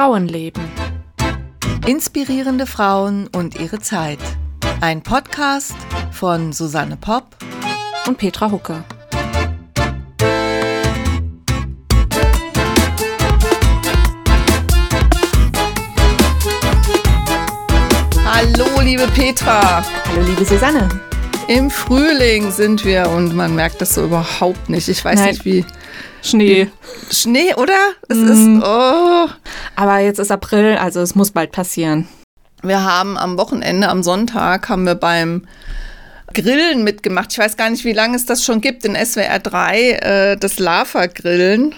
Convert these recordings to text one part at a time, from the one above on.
Frauenleben. Inspirierende Frauen und ihre Zeit. Ein Podcast von Susanne Popp und Petra Hucke. Hallo, liebe Petra. Hallo, liebe Susanne. Im Frühling sind wir und man merkt das so überhaupt nicht. Ich weiß Nein. nicht wie. Schnee. Schnee, oder? Es mm. ist. Oh. Aber jetzt ist April, also es muss bald passieren. Wir haben am Wochenende, am Sonntag, haben wir beim Grillen mitgemacht. Ich weiß gar nicht, wie lange es das schon gibt in SWR 3, äh, das Lava-Grillen.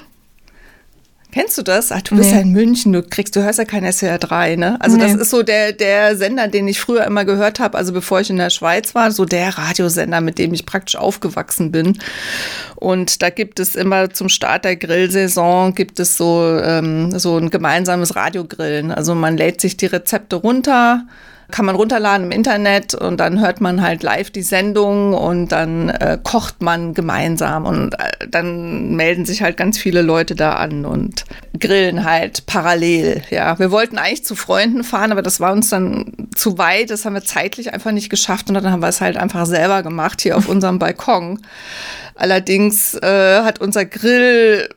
Kennst du das? Ach, du bist nee. ja in München, du kriegst, du hörst ja kein SWR 3, ne? Also nee. das ist so der, der Sender, den ich früher immer gehört habe, also bevor ich in der Schweiz war, so der Radiosender, mit dem ich praktisch aufgewachsen bin. Und da gibt es immer zum Start der Grillsaison gibt es so, ähm, so ein gemeinsames Radiogrillen. Also man lädt sich die Rezepte runter kann man runterladen im Internet und dann hört man halt live die Sendung und dann äh, kocht man gemeinsam und äh, dann melden sich halt ganz viele Leute da an und grillen halt parallel. Ja, wir wollten eigentlich zu Freunden fahren, aber das war uns dann zu weit. Das haben wir zeitlich einfach nicht geschafft und dann haben wir es halt einfach selber gemacht hier auf unserem Balkon. Allerdings äh, hat unser Grill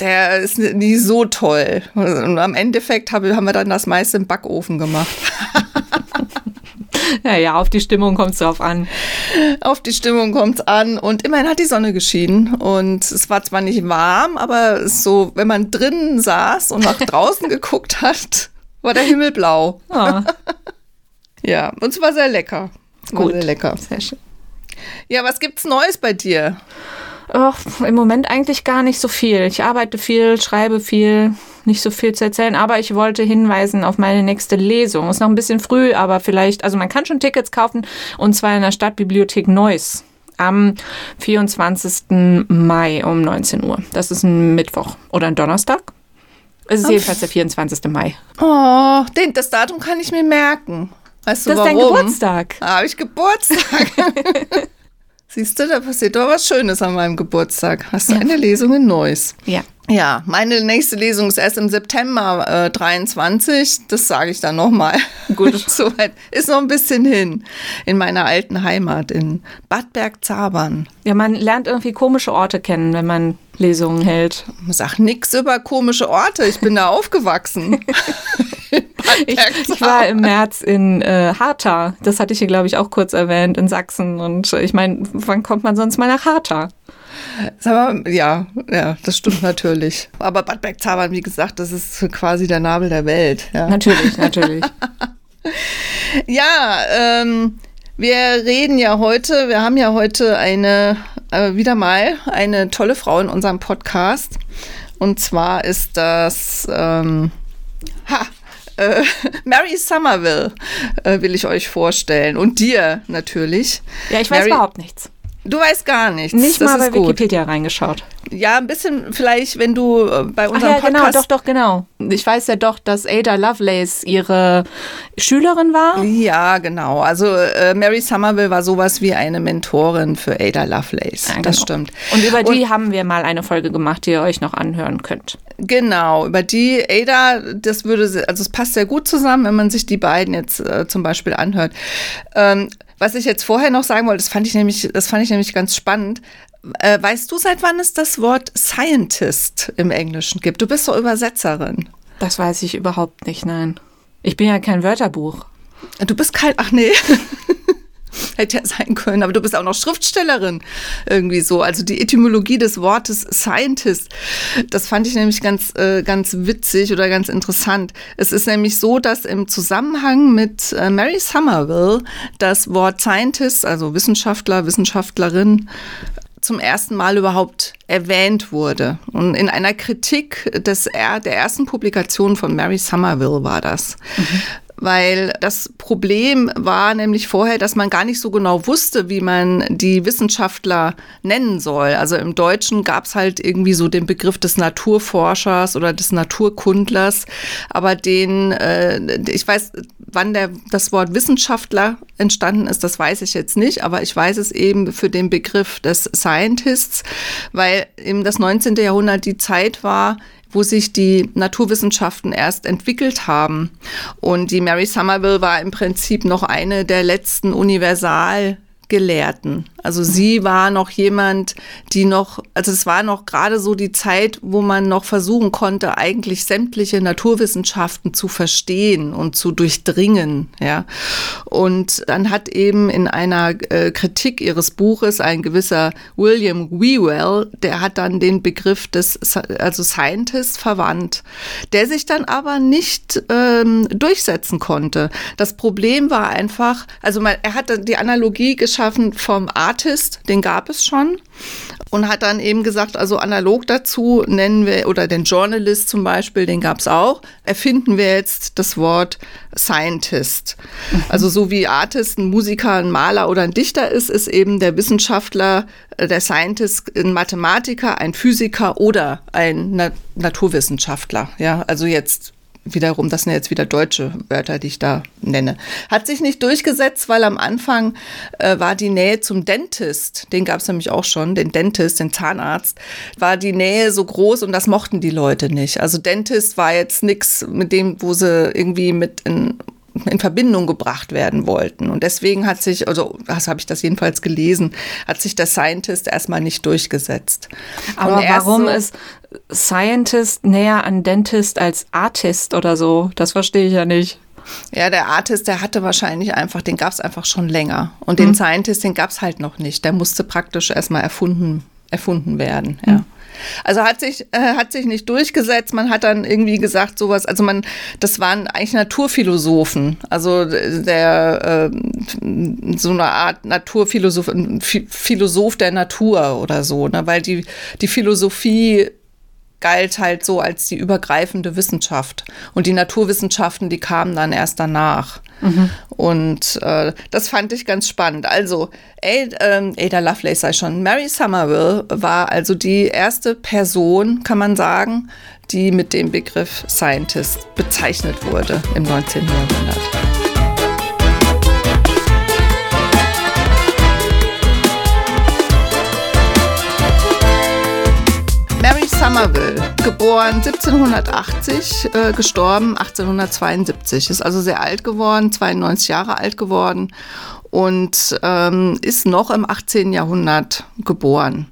der ist nie so toll. Und am Endeffekt haben wir dann das meiste im Backofen gemacht. ja, ja, auf die Stimmung kommt es drauf an. Auf die Stimmung kommt es an. Und immerhin hat die Sonne geschienen. Und es war zwar nicht warm, aber so, wenn man drinnen saß und nach draußen geguckt hat, war der Himmel blau. Oh. ja, und es war sehr lecker. War sehr lecker. Sehr schön. Ja, was gibt's Neues bei dir? Och, Im Moment eigentlich gar nicht so viel. Ich arbeite viel, schreibe viel, nicht so viel zu erzählen, aber ich wollte hinweisen auf meine nächste Lesung. Ist noch ein bisschen früh, aber vielleicht, also man kann schon Tickets kaufen und zwar in der Stadtbibliothek Neuss am 24. Mai um 19 Uhr. Das ist ein Mittwoch oder ein Donnerstag. Es ist jedenfalls der 24. Mai. Oh, den, das Datum kann ich mir merken. Weißt du das warum? ist dein Geburtstag. Da habe ich Geburtstag. Siehst du, da passiert doch was Schönes an meinem Geburtstag. Hast du ja. eine Lesung in Neuss? Ja. Ja, meine nächste Lesung ist erst im September äh, 23. Das sage ich dann nochmal. Gut. Soweit ist noch ein bisschen hin. In meiner alten Heimat in Bad Bergzabern. Ja, man lernt irgendwie komische Orte kennen, wenn man Lesungen hält. Sag nichts über komische Orte. Ich bin da aufgewachsen. ich, ich, war im März in äh, Harta. Das hatte ich hier, glaube ich, auch kurz erwähnt, in Sachsen. Und ich meine, wann kommt man sonst mal nach Harta? Mal, ja, ja, das stimmt natürlich. Aber Bad Bergzabern, wie gesagt, das ist quasi der Nabel der Welt. Ja. Natürlich, natürlich. ja, ähm, wir reden ja heute, wir haben ja heute eine, äh, wieder mal eine tolle Frau in unserem Podcast. Und zwar ist das, ähm, ha, äh, Mary Somerville äh, will ich euch vorstellen. Und dir natürlich. Ja, ich weiß Mary, überhaupt nichts. Du weißt gar nichts. Nicht das mal bei gut. Wikipedia reingeschaut. Ja, ein bisschen vielleicht, wenn du äh, bei unserem Ach ja, genau, Podcast... genau, doch, doch, genau. Ich weiß ja doch, dass Ada Lovelace ihre Schülerin war. Ja, genau. Also äh, Mary Somerville war sowas wie eine Mentorin für Ada Lovelace. Ja, genau. Das stimmt. Und über die Und, haben wir mal eine Folge gemacht, die ihr euch noch anhören könnt. Genau, über die Ada, das würde, also es passt sehr gut zusammen, wenn man sich die beiden jetzt äh, zum Beispiel anhört. Ähm, was ich jetzt vorher noch sagen wollte, das fand ich nämlich, das fand ich nämlich ganz spannend. Äh, weißt du, seit wann es das Wort Scientist im Englischen gibt? Du bist doch Übersetzerin. Das weiß ich überhaupt nicht, nein. Ich bin ja kein Wörterbuch. Du bist kein, ach nee. Hätte ja sein können, aber du bist auch noch Schriftstellerin irgendwie so. Also die Etymologie des Wortes Scientist, das fand ich nämlich ganz, äh, ganz witzig oder ganz interessant. Es ist nämlich so, dass im Zusammenhang mit äh, Mary Somerville das Wort Scientist, also Wissenschaftler, Wissenschaftlerin, zum ersten Mal überhaupt erwähnt wurde. Und in einer Kritik des, der ersten Publikation von Mary Somerville war das. Mhm weil das Problem war nämlich vorher, dass man gar nicht so genau wusste, wie man die Wissenschaftler nennen soll. Also im Deutschen gab es halt irgendwie so den Begriff des Naturforschers oder des Naturkundlers, aber den, äh, ich weiß, wann der, das Wort Wissenschaftler entstanden ist, das weiß ich jetzt nicht, aber ich weiß es eben für den Begriff des Scientists, weil eben das 19. Jahrhundert die Zeit war, wo sich die Naturwissenschaften erst entwickelt haben. Und die Mary Somerville war im Prinzip noch eine der letzten Universal Gelehrten. Also sie war noch jemand, die noch, also es war noch gerade so die Zeit, wo man noch versuchen konnte, eigentlich sämtliche Naturwissenschaften zu verstehen und zu durchdringen, ja. Und dann hat eben in einer äh, Kritik ihres Buches ein gewisser William Whewell, der hat dann den Begriff des, also Scientist verwandt, der sich dann aber nicht ähm, durchsetzen konnte. Das Problem war einfach, also man, er hatte die Analogie geschaffen vom Artist, den gab es schon und hat dann eben gesagt, also analog dazu nennen wir, oder den Journalist zum Beispiel, den gab es auch, erfinden wir jetzt das Wort Scientist. Mhm. Also so wie Artist ein Musiker, ein Maler oder ein Dichter ist, ist eben der Wissenschaftler, äh, der Scientist ein Mathematiker, ein Physiker oder ein Na Naturwissenschaftler. Ja, also jetzt wiederum, das sind jetzt wieder deutsche Wörter, die ich da nenne. Hat sich nicht durchgesetzt, weil am Anfang äh, war die Nähe zum Dentist, den gab es nämlich auch schon, den Dentist, den Zahnarzt, war die Nähe so groß und das mochten die Leute nicht. Also Dentist war jetzt nichts mit dem, wo sie irgendwie mit in in Verbindung gebracht werden wollten. Und deswegen hat sich, also das habe ich das jedenfalls gelesen, hat sich der Scientist erstmal nicht durchgesetzt. Aber warum so, ist Scientist näher an Dentist als Artist oder so? Das verstehe ich ja nicht. Ja, der Artist, der hatte wahrscheinlich einfach, den gab es einfach schon länger. Und den hm. Scientist, den gab es halt noch nicht. Der musste praktisch erstmal erfunden, erfunden werden. Ja. Hm. Also hat sich, äh, hat sich nicht durchgesetzt. Man hat dann irgendwie gesagt, sowas, also man, das waren eigentlich Naturphilosophen. Also der, äh, so eine Art Naturphilosoph, Philosoph der Natur oder so, ne? weil die, die Philosophie galt halt so als die übergreifende Wissenschaft. Und die Naturwissenschaften, die kamen dann erst danach. Mhm. Und äh, das fand ich ganz spannend. Also, Ada, äh, Ada Lovelace sei schon, Mary Somerville war also die erste Person, kann man sagen, die mit dem Begriff Scientist bezeichnet wurde im 19. Jahrhundert. Somerville, geboren 1780, äh, gestorben 1872. Ist also sehr alt geworden, 92 Jahre alt geworden und ähm, ist noch im 18. Jahrhundert geboren.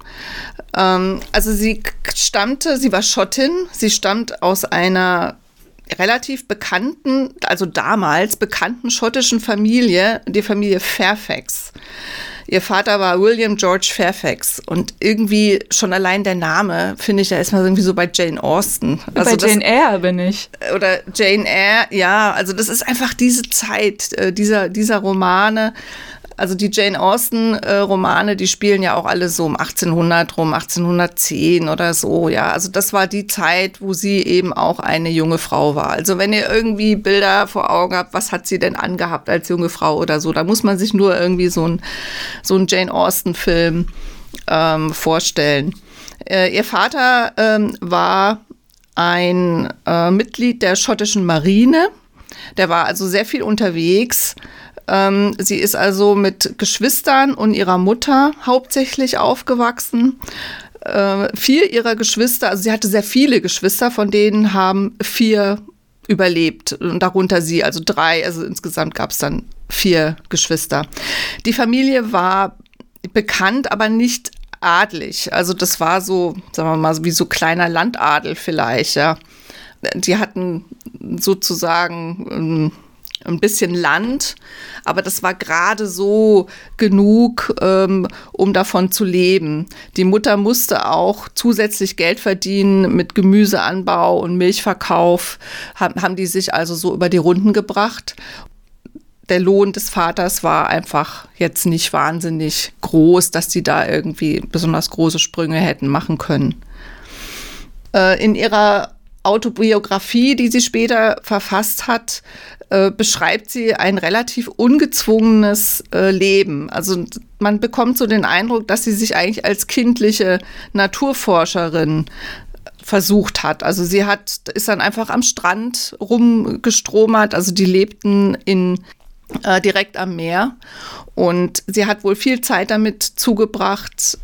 Ähm, also sie stammte, sie war Schottin, sie stammt aus einer relativ bekannten, also damals bekannten schottischen Familie, die Familie Fairfax. Ihr Vater war William George Fairfax und irgendwie schon allein der Name finde ich ja erstmal irgendwie so bei Jane Austen. Also bei Jane Eyre bin ich. Oder Jane Eyre, ja, also das ist einfach diese Zeit, äh, dieser, dieser Romane also die Jane Austen-Romane, äh, die spielen ja auch alle so um 1800 rum, 1810 oder so, ja. Also das war die Zeit, wo sie eben auch eine junge Frau war. Also wenn ihr irgendwie Bilder vor Augen habt, was hat sie denn angehabt als junge Frau oder so, da muss man sich nur irgendwie so ein, so ein Jane Austen-Film ähm, vorstellen. Äh, ihr Vater ähm, war ein äh, Mitglied der schottischen Marine. Der war also sehr viel unterwegs ähm, sie ist also mit Geschwistern und ihrer Mutter hauptsächlich aufgewachsen. Äh, vier ihrer Geschwister, also sie hatte sehr viele Geschwister, von denen haben vier überlebt darunter sie, also drei, also insgesamt gab es dann vier Geschwister. Die Familie war bekannt, aber nicht adlig. Also das war so, sagen wir mal, wie so kleiner Landadel vielleicht, ja. Die hatten sozusagen ähm, ein bisschen Land, aber das war gerade so genug, ähm, um davon zu leben. Die Mutter musste auch zusätzlich Geld verdienen mit Gemüseanbau und Milchverkauf, haben, haben die sich also so über die Runden gebracht. Der Lohn des Vaters war einfach jetzt nicht wahnsinnig groß, dass die da irgendwie besonders große Sprünge hätten machen können. Äh, in ihrer Autobiografie, die sie später verfasst hat, äh, beschreibt sie ein relativ ungezwungenes äh, Leben. Also man bekommt so den Eindruck, dass sie sich eigentlich als kindliche Naturforscherin versucht hat. Also sie hat, ist dann einfach am Strand rumgestromert. Also die lebten in äh, direkt am Meer und sie hat wohl viel Zeit damit zugebracht,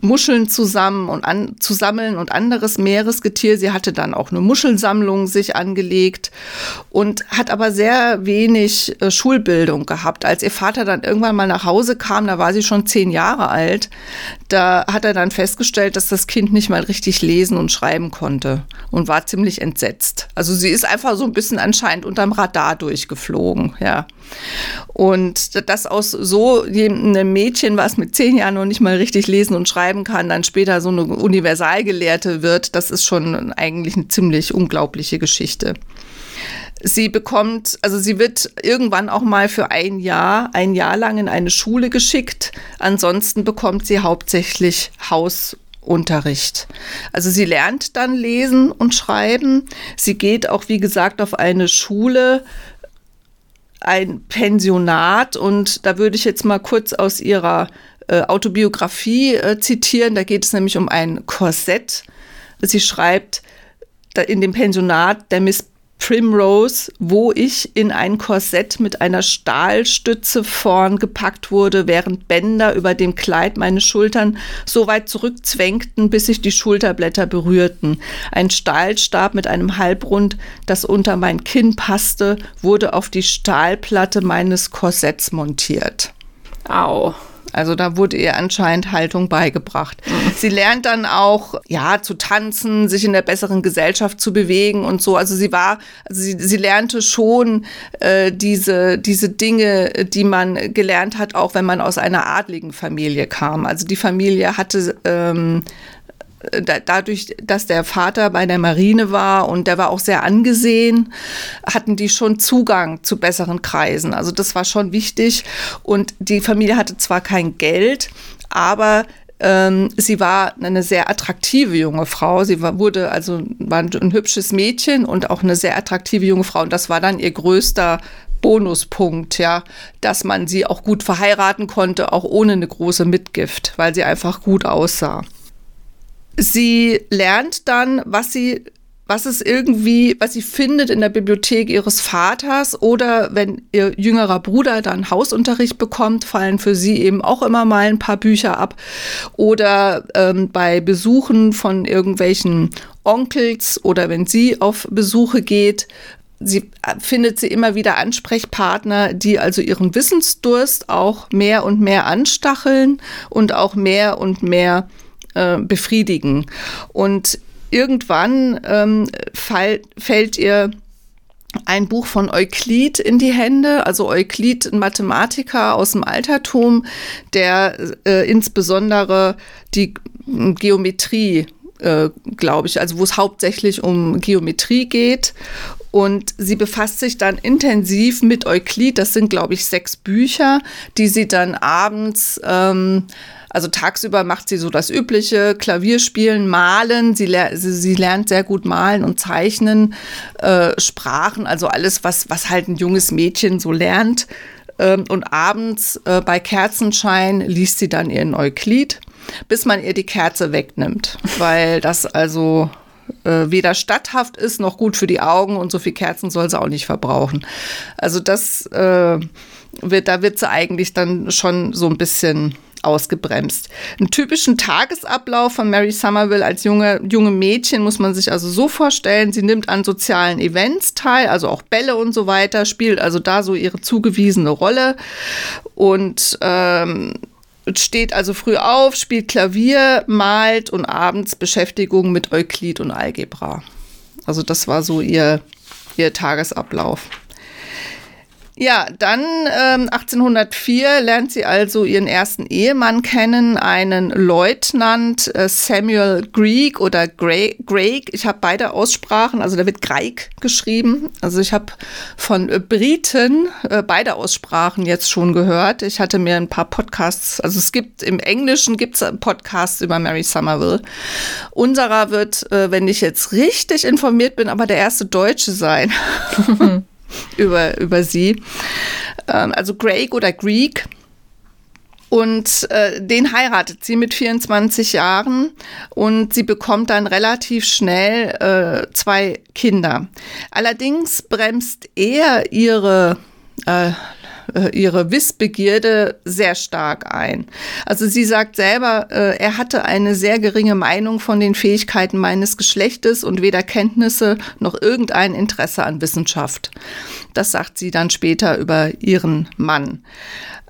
Muscheln zusammen und an, zu sammeln und anderes Meeresgetier. Sie hatte dann auch eine Muschelsammlung sich angelegt und hat aber sehr wenig äh, Schulbildung gehabt. Als ihr Vater dann irgendwann mal nach Hause kam, da war sie schon zehn Jahre alt, da hat er dann festgestellt, dass das Kind nicht mal richtig lesen und schreiben konnte und war ziemlich entsetzt. Also sie ist einfach so ein bisschen anscheinend unterm Radar durchgeflogen, ja. Und das aus so einem Mädchen, was mit zehn Jahren noch nicht mal richtig lesen und schreiben kann, dann später so eine Universalgelehrte wird, das ist schon eigentlich eine ziemlich unglaubliche Geschichte. Sie bekommt, also sie wird irgendwann auch mal für ein Jahr, ein Jahr lang in eine Schule geschickt. Ansonsten bekommt sie hauptsächlich Hausunterricht. Also sie lernt dann lesen und schreiben. Sie geht auch, wie gesagt, auf eine Schule, ein Pensionat und da würde ich jetzt mal kurz aus ihrer äh, Autobiografie äh, zitieren. Da geht es nämlich um ein Korsett. Sie schreibt, in dem Pensionat der Miss Primrose, wo ich in ein Korsett mit einer Stahlstütze vorn gepackt wurde, während Bänder über dem Kleid meine Schultern so weit zurückzwängten, bis sich die Schulterblätter berührten. Ein Stahlstab mit einem Halbrund, das unter mein Kinn passte, wurde auf die Stahlplatte meines Korsetts montiert. Au. Also da wurde ihr anscheinend Haltung beigebracht. Mhm. Sie lernt dann auch, ja, zu tanzen, sich in der besseren Gesellschaft zu bewegen und so. Also sie war, also sie, sie lernte schon äh, diese, diese Dinge, die man gelernt hat, auch wenn man aus einer adligen Familie kam. Also die Familie hatte ähm, dadurch, dass der Vater bei der Marine war und der war auch sehr angesehen, hatten die schon Zugang zu besseren Kreisen. Also das war schon wichtig. Und die Familie hatte zwar kein Geld, aber ähm, sie war eine sehr attraktive junge Frau. Sie war, wurde also war ein hübsches Mädchen und auch eine sehr attraktive junge Frau. Und das war dann ihr größter Bonuspunkt, ja, dass man sie auch gut verheiraten konnte, auch ohne eine große Mitgift, weil sie einfach gut aussah. Sie lernt dann, was sie was es irgendwie, was sie findet in der Bibliothek ihres Vaters oder wenn ihr jüngerer Bruder dann Hausunterricht bekommt, fallen für sie eben auch immer mal ein paar Bücher ab. Oder ähm, bei Besuchen von irgendwelchen Onkels oder wenn sie auf Besuche geht, sie äh, findet sie immer wieder Ansprechpartner, die also ihren Wissensdurst auch mehr und mehr anstacheln und auch mehr und mehr äh, befriedigen. Und irgendwann ähm, fall, fällt ihr ein Buch von Euklid in die Hände, also Euklid, ein Mathematiker aus dem Altertum, der äh, insbesondere die Geometrie, äh, glaube ich, also wo es hauptsächlich um Geometrie geht. Und sie befasst sich dann intensiv mit Euklid. Das sind, glaube ich, sechs Bücher, die sie dann abends ähm, also tagsüber macht sie so das übliche, Klavierspielen, Malen. Sie, ler sie, sie lernt sehr gut malen und zeichnen, äh, Sprachen, also alles, was, was halt ein junges Mädchen so lernt. Ähm, und abends äh, bei Kerzenschein liest sie dann ihren Euklid, bis man ihr die Kerze wegnimmt, weil das also äh, weder statthaft ist noch gut für die Augen und so viel Kerzen soll sie auch nicht verbrauchen. Also das äh, wird, da wird sie eigentlich dann schon so ein bisschen ausgebremst. Einen typischen Tagesablauf von Mary Somerville als junge, junge Mädchen muss man sich also so vorstellen. Sie nimmt an sozialen Events teil, also auch Bälle und so weiter, spielt also da so ihre zugewiesene Rolle und ähm, steht also früh auf, spielt Klavier, malt und abends Beschäftigung mit Euklid und Algebra. Also das war so ihr, ihr Tagesablauf. Ja, dann ähm, 1804 lernt sie also ihren ersten Ehemann kennen, einen Leutnant äh, Samuel Greig oder Greig. Ich habe beide Aussprachen, also da wird Greig geschrieben. Also ich habe von äh, Briten äh, beide Aussprachen jetzt schon gehört. Ich hatte mir ein paar Podcasts, also es gibt im Englischen gibt es Podcasts über Mary Somerville. Unserer wird, äh, wenn ich jetzt richtig informiert bin, aber der erste Deutsche sein. über, über sie. Ähm, also Greig oder Greek. Und äh, den heiratet sie mit 24 Jahren und sie bekommt dann relativ schnell äh, zwei Kinder. Allerdings bremst er ihre äh, ihre Wissbegierde sehr stark ein. Also sie sagt selber, äh, er hatte eine sehr geringe Meinung von den Fähigkeiten meines Geschlechtes und weder Kenntnisse noch irgendein Interesse an Wissenschaft. Das sagt sie dann später über ihren Mann.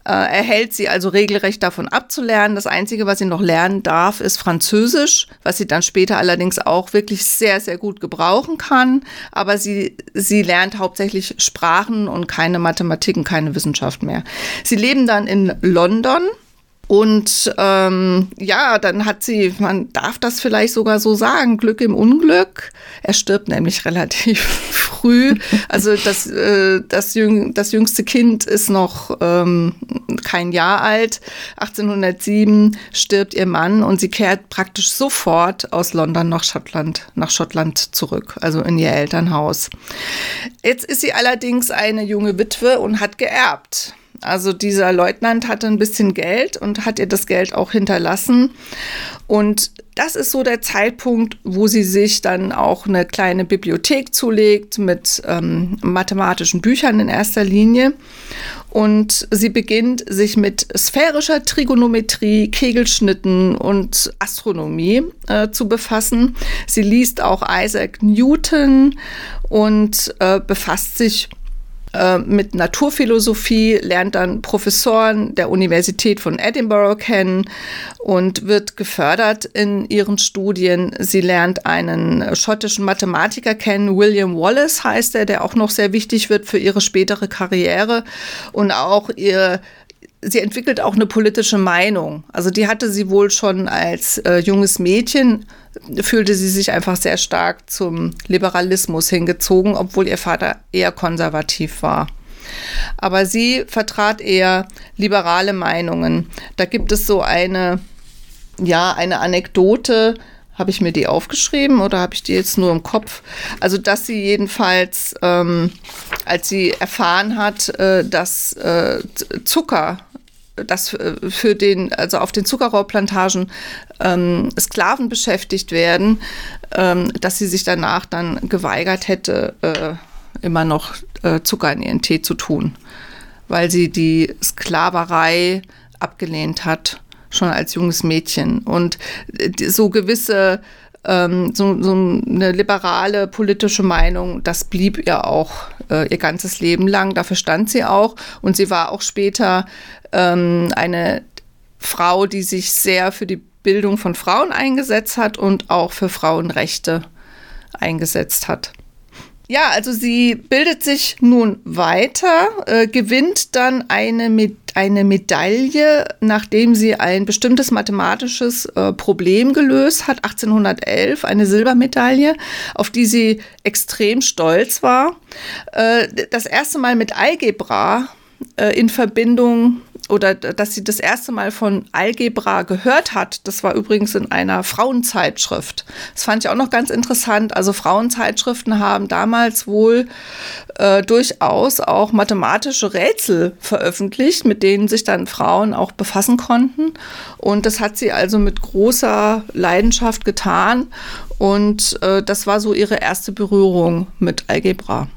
Äh, er hält sie also regelrecht davon abzulernen. Das Einzige, was sie noch lernen darf, ist Französisch, was sie dann später allerdings auch wirklich sehr, sehr gut gebrauchen kann. Aber sie, sie lernt hauptsächlich Sprachen und keine Mathematik und keine Wissenschaft mehr. Sie leben dann in London und ähm, ja, dann hat sie, man darf das vielleicht sogar so sagen, Glück im Unglück. Er stirbt nämlich relativ früh. Also das, äh, das, jüng, das jüngste Kind ist noch ähm, kein Jahr alt. 1807 stirbt ihr Mann und sie kehrt praktisch sofort aus London nach Schottland, nach Schottland zurück, also in ihr Elternhaus. Jetzt ist sie allerdings eine junge Witwe und hat geerbt. Also dieser Leutnant hatte ein bisschen Geld und hat ihr das Geld auch hinterlassen. Und das ist so der Zeitpunkt, wo sie sich dann auch eine kleine Bibliothek zulegt mit ähm, mathematischen Büchern in erster Linie. Und sie beginnt sich mit sphärischer Trigonometrie, Kegelschnitten und Astronomie äh, zu befassen. Sie liest auch Isaac Newton und äh, befasst sich äh, mit Naturphilosophie, lernt dann Professoren der Universität von Edinburgh kennen und wird gefördert in ihren Studien. Sie lernt einen schottischen Mathematiker kennen, William Wallace heißt er, der auch noch sehr wichtig wird für ihre spätere Karriere und auch ihr sie entwickelt auch eine politische Meinung. Also die hatte sie wohl schon als äh, junges Mädchen, fühlte sie sich einfach sehr stark zum Liberalismus hingezogen, obwohl ihr Vater eher konservativ war. Aber sie vertrat eher liberale Meinungen. Da gibt es so eine, ja, eine Anekdote, habe ich mir die aufgeschrieben oder habe ich die jetzt nur im Kopf? Also, dass sie jedenfalls, ähm, als sie erfahren hat, äh, dass äh, Zucker dass äh, für den, also auf den Zuckerrohrplantagen ähm, Sklaven beschäftigt werden, ähm, dass sie sich danach dann geweigert hätte, äh, immer noch äh, Zucker in ihren Tee zu tun, weil sie die Sklaverei abgelehnt hat, schon als junges Mädchen. Und äh, so gewisse ähm, so, so, eine liberale politische Meinung, das blieb ihr auch äh, ihr ganzes Leben lang. Dafür stand sie auch. Und sie war auch später ähm, eine Frau, die sich sehr für die Bildung von Frauen eingesetzt hat und auch für Frauenrechte eingesetzt hat. Ja, also sie bildet sich nun weiter, äh, gewinnt dann eine, Med eine Medaille, nachdem sie ein bestimmtes mathematisches äh, Problem gelöst hat, 1811, eine Silbermedaille, auf die sie extrem stolz war. Äh, das erste Mal mit Algebra äh, in Verbindung oder dass sie das erste Mal von Algebra gehört hat. Das war übrigens in einer Frauenzeitschrift. Das fand ich auch noch ganz interessant. Also Frauenzeitschriften haben damals wohl äh, durchaus auch mathematische Rätsel veröffentlicht, mit denen sich dann Frauen auch befassen konnten. Und das hat sie also mit großer Leidenschaft getan. Und äh, das war so ihre erste Berührung mit Algebra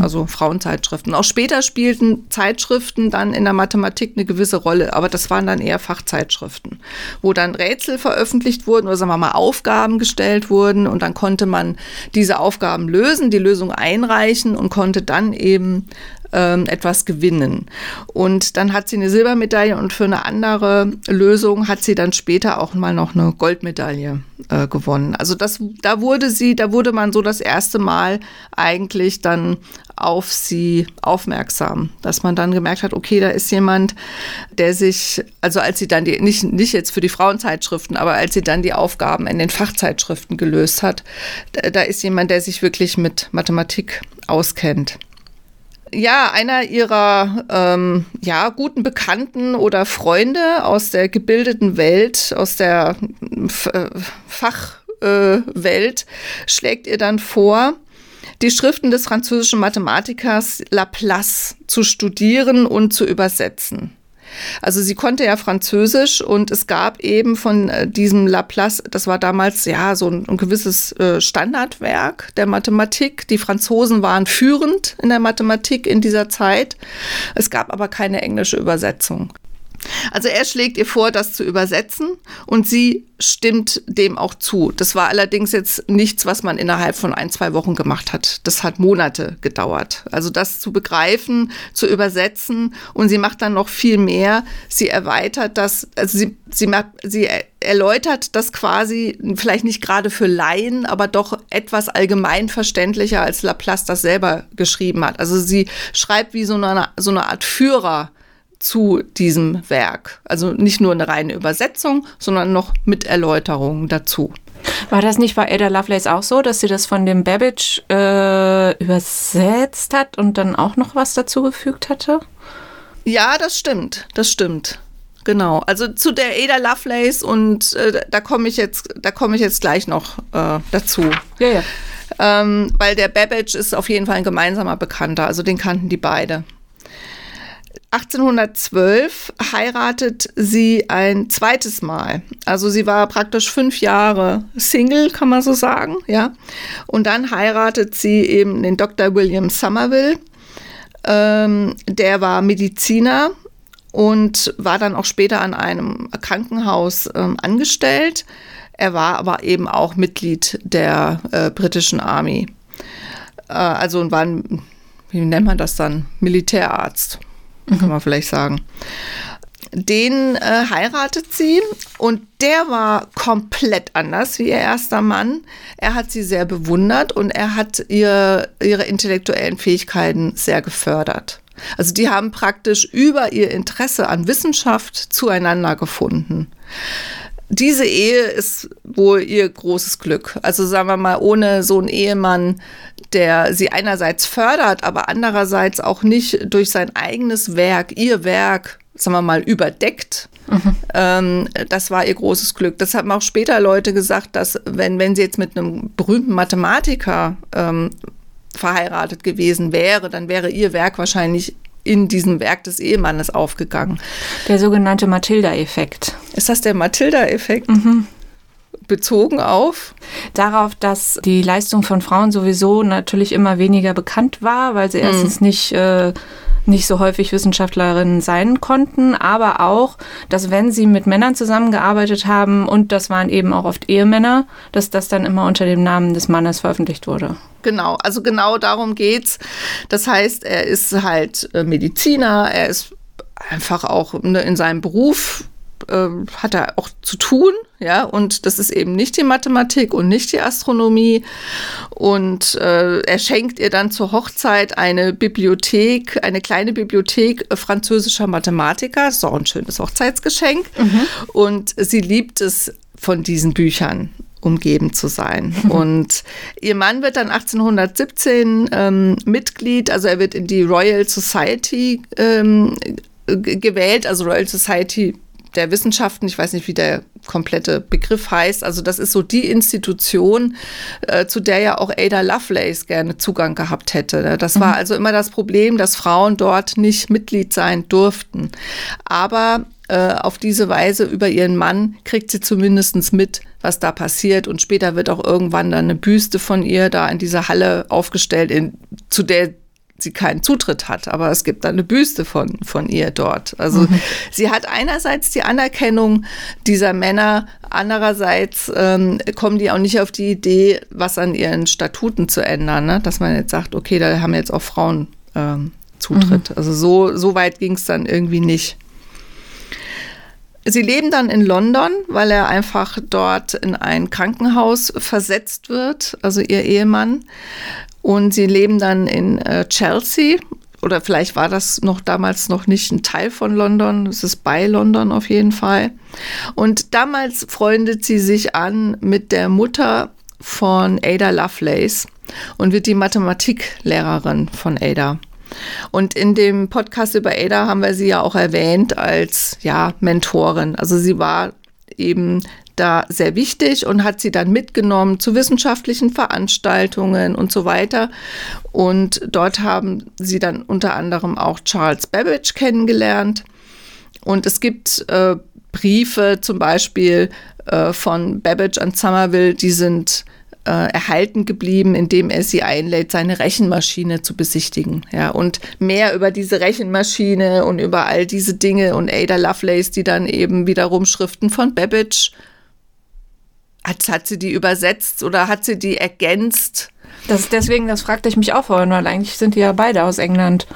also Frauenzeitschriften. Auch später spielten Zeitschriften dann in der Mathematik eine gewisse Rolle, aber das waren dann eher Fachzeitschriften, wo dann Rätsel veröffentlicht wurden oder sagen wir mal Aufgaben gestellt wurden und dann konnte man diese Aufgaben lösen, die Lösung einreichen und konnte dann eben ähm, etwas gewinnen. Und dann hat sie eine Silbermedaille und für eine andere Lösung hat sie dann später auch mal noch eine Goldmedaille äh, gewonnen. Also das, da wurde sie, da wurde man so das erste Mal eigentlich dann auf sie aufmerksam, dass man dann gemerkt hat, okay, da ist jemand, der sich, also als sie dann die, nicht, nicht jetzt für die Frauenzeitschriften, aber als sie dann die Aufgaben in den Fachzeitschriften gelöst hat, da, da ist jemand, der sich wirklich mit Mathematik auskennt ja, einer ihrer ähm, ja, guten Bekannten oder Freunde aus der gebildeten Welt, aus der äh, Fachwelt, äh, schlägt ihr dann vor, die Schriften des französischen Mathematikers Laplace zu studieren und zu übersetzen. Also sie konnte ja Französisch und es gab eben von äh, diesem Laplace, das war damals ja so ein, ein gewisses äh, Standardwerk der Mathematik. Die Franzosen waren führend in der Mathematik in dieser Zeit. Es gab aber keine englische Übersetzung. Also er schlägt ihr vor, das zu übersetzen und sie stimmt dem auch zu. Das war allerdings jetzt nichts, was man innerhalb von ein, zwei Wochen gemacht hat. Das hat Monate gedauert. Also das zu begreifen, zu übersetzen und sie macht dann noch viel mehr. Sie erweitert das, also sie, sie, macht, sie erläutert das quasi vielleicht nicht gerade für Laien, aber doch etwas allgemein verständlicher, als Laplace das selber geschrieben hat. Also sie schreibt wie so eine, so eine Art Führer zu diesem Werk. Also nicht nur eine reine Übersetzung, sondern noch mit Erläuterungen dazu. War das nicht bei Ada Lovelace auch so, dass sie das von dem Babbage äh, übersetzt hat und dann auch noch was dazu gefügt hatte? Ja, das stimmt. Das stimmt. Genau. Also zu der Ada Lovelace und äh, da komme ich jetzt, da komme ich jetzt gleich noch äh, dazu. Ja, ja. Ähm, weil der Babbage ist auf jeden Fall ein gemeinsamer Bekannter. Also den kannten die beide. 1812 heiratet sie ein zweites Mal. Also sie war praktisch fünf Jahre Single, kann man so sagen, ja. Und dann heiratet sie eben den Dr. William Somerville. Ähm, der war Mediziner und war dann auch später an einem Krankenhaus ähm, angestellt. Er war aber eben auch Mitglied der äh, britischen Army. Äh, also war ein, wie nennt man das dann? Militärarzt mhm. kann man vielleicht sagen. Den äh, heiratet sie und der war komplett anders wie ihr erster Mann. Er hat sie sehr bewundert und er hat ihr, ihre intellektuellen Fähigkeiten sehr gefördert. Also die haben praktisch über ihr Interesse an Wissenschaft zueinander gefunden diese Ehe ist wohl ihr großes Glück. Also sagen wir mal, ohne so einen Ehemann, der sie einerseits fördert, aber andererseits auch nicht durch sein eigenes Werk, ihr Werk, sagen wir mal, überdeckt. Mhm. Ähm, das war ihr großes Glück. Das haben auch später Leute gesagt, dass wenn, wenn sie jetzt mit einem berühmten Mathematiker ähm, verheiratet gewesen wäre, dann wäre ihr Werk wahrscheinlich in diesem Werk des Ehemannes aufgegangen. Der sogenannte Matilda-Effekt. Ist das der Matilda-Effekt? Mhm. Bezogen auf? Darauf, dass die Leistung von Frauen sowieso natürlich immer weniger bekannt war, weil sie mhm. erstens nicht äh, nicht so häufig Wissenschaftlerinnen sein konnten, aber auch, dass wenn sie mit Männern zusammengearbeitet haben und das waren eben auch oft Ehemänner, dass das dann immer unter dem Namen des Mannes veröffentlicht wurde. Genau, also genau darum geht's. Das heißt, er ist halt äh, Mediziner, er ist einfach auch in seinem Beruf äh, hat er auch zu tun, ja, und das ist eben nicht die Mathematik und nicht die Astronomie. Und äh, er schenkt ihr dann zur Hochzeit eine Bibliothek, eine kleine Bibliothek französischer Mathematiker. Das ist auch ein schönes Hochzeitsgeschenk. Mhm. Und sie liebt es, von diesen Büchern umgeben zu sein. Und ihr Mann wird dann 1817 ähm, Mitglied, also er wird in die Royal Society ähm, gewählt, also Royal Society der Wissenschaften, ich weiß nicht, wie der komplette Begriff heißt, also das ist so die Institution, äh, zu der ja auch Ada Lovelace gerne Zugang gehabt hätte. Ne? Das war mhm. also immer das Problem, dass Frauen dort nicht Mitglied sein durften. Aber äh, auf diese Weise über ihren Mann kriegt sie zumindest mit, was da passiert. Und später wird auch irgendwann dann eine Büste von ihr da in dieser Halle aufgestellt, in, zu der sie keinen Zutritt hat, aber es gibt eine Büste von, von ihr dort. Also mhm. sie hat einerseits die Anerkennung dieser Männer, andererseits ähm, kommen die auch nicht auf die Idee, was an ihren Statuten zu ändern, ne? dass man jetzt sagt, okay, da haben jetzt auch Frauen ähm, Zutritt. Mhm. Also so, so weit ging es dann irgendwie nicht. Sie leben dann in London, weil er einfach dort in ein Krankenhaus versetzt wird, also ihr Ehemann. Und sie leben dann in äh, Chelsea. Oder vielleicht war das noch damals noch nicht ein Teil von London. Es ist bei London auf jeden Fall. Und damals freundet sie sich an mit der Mutter von Ada Lovelace und wird die Mathematiklehrerin von Ada. Und in dem Podcast über Ada haben wir sie ja auch erwähnt als ja, Mentorin. Also sie war eben da sehr wichtig und hat sie dann mitgenommen zu wissenschaftlichen Veranstaltungen und so weiter. Und dort haben sie dann unter anderem auch Charles Babbage kennengelernt. Und es gibt äh, Briefe zum Beispiel äh, von Babbage an Somerville, die sind erhalten geblieben, indem er sie einlädt, seine Rechenmaschine zu besichtigen. Ja, und mehr über diese Rechenmaschine und über all diese Dinge und Ada Lovelace, die dann eben wiederum Schriften von Babbage hat, hat sie die übersetzt oder hat sie die ergänzt? Das deswegen, das fragte ich mich auch vorhin, weil eigentlich sind die ja beide aus England.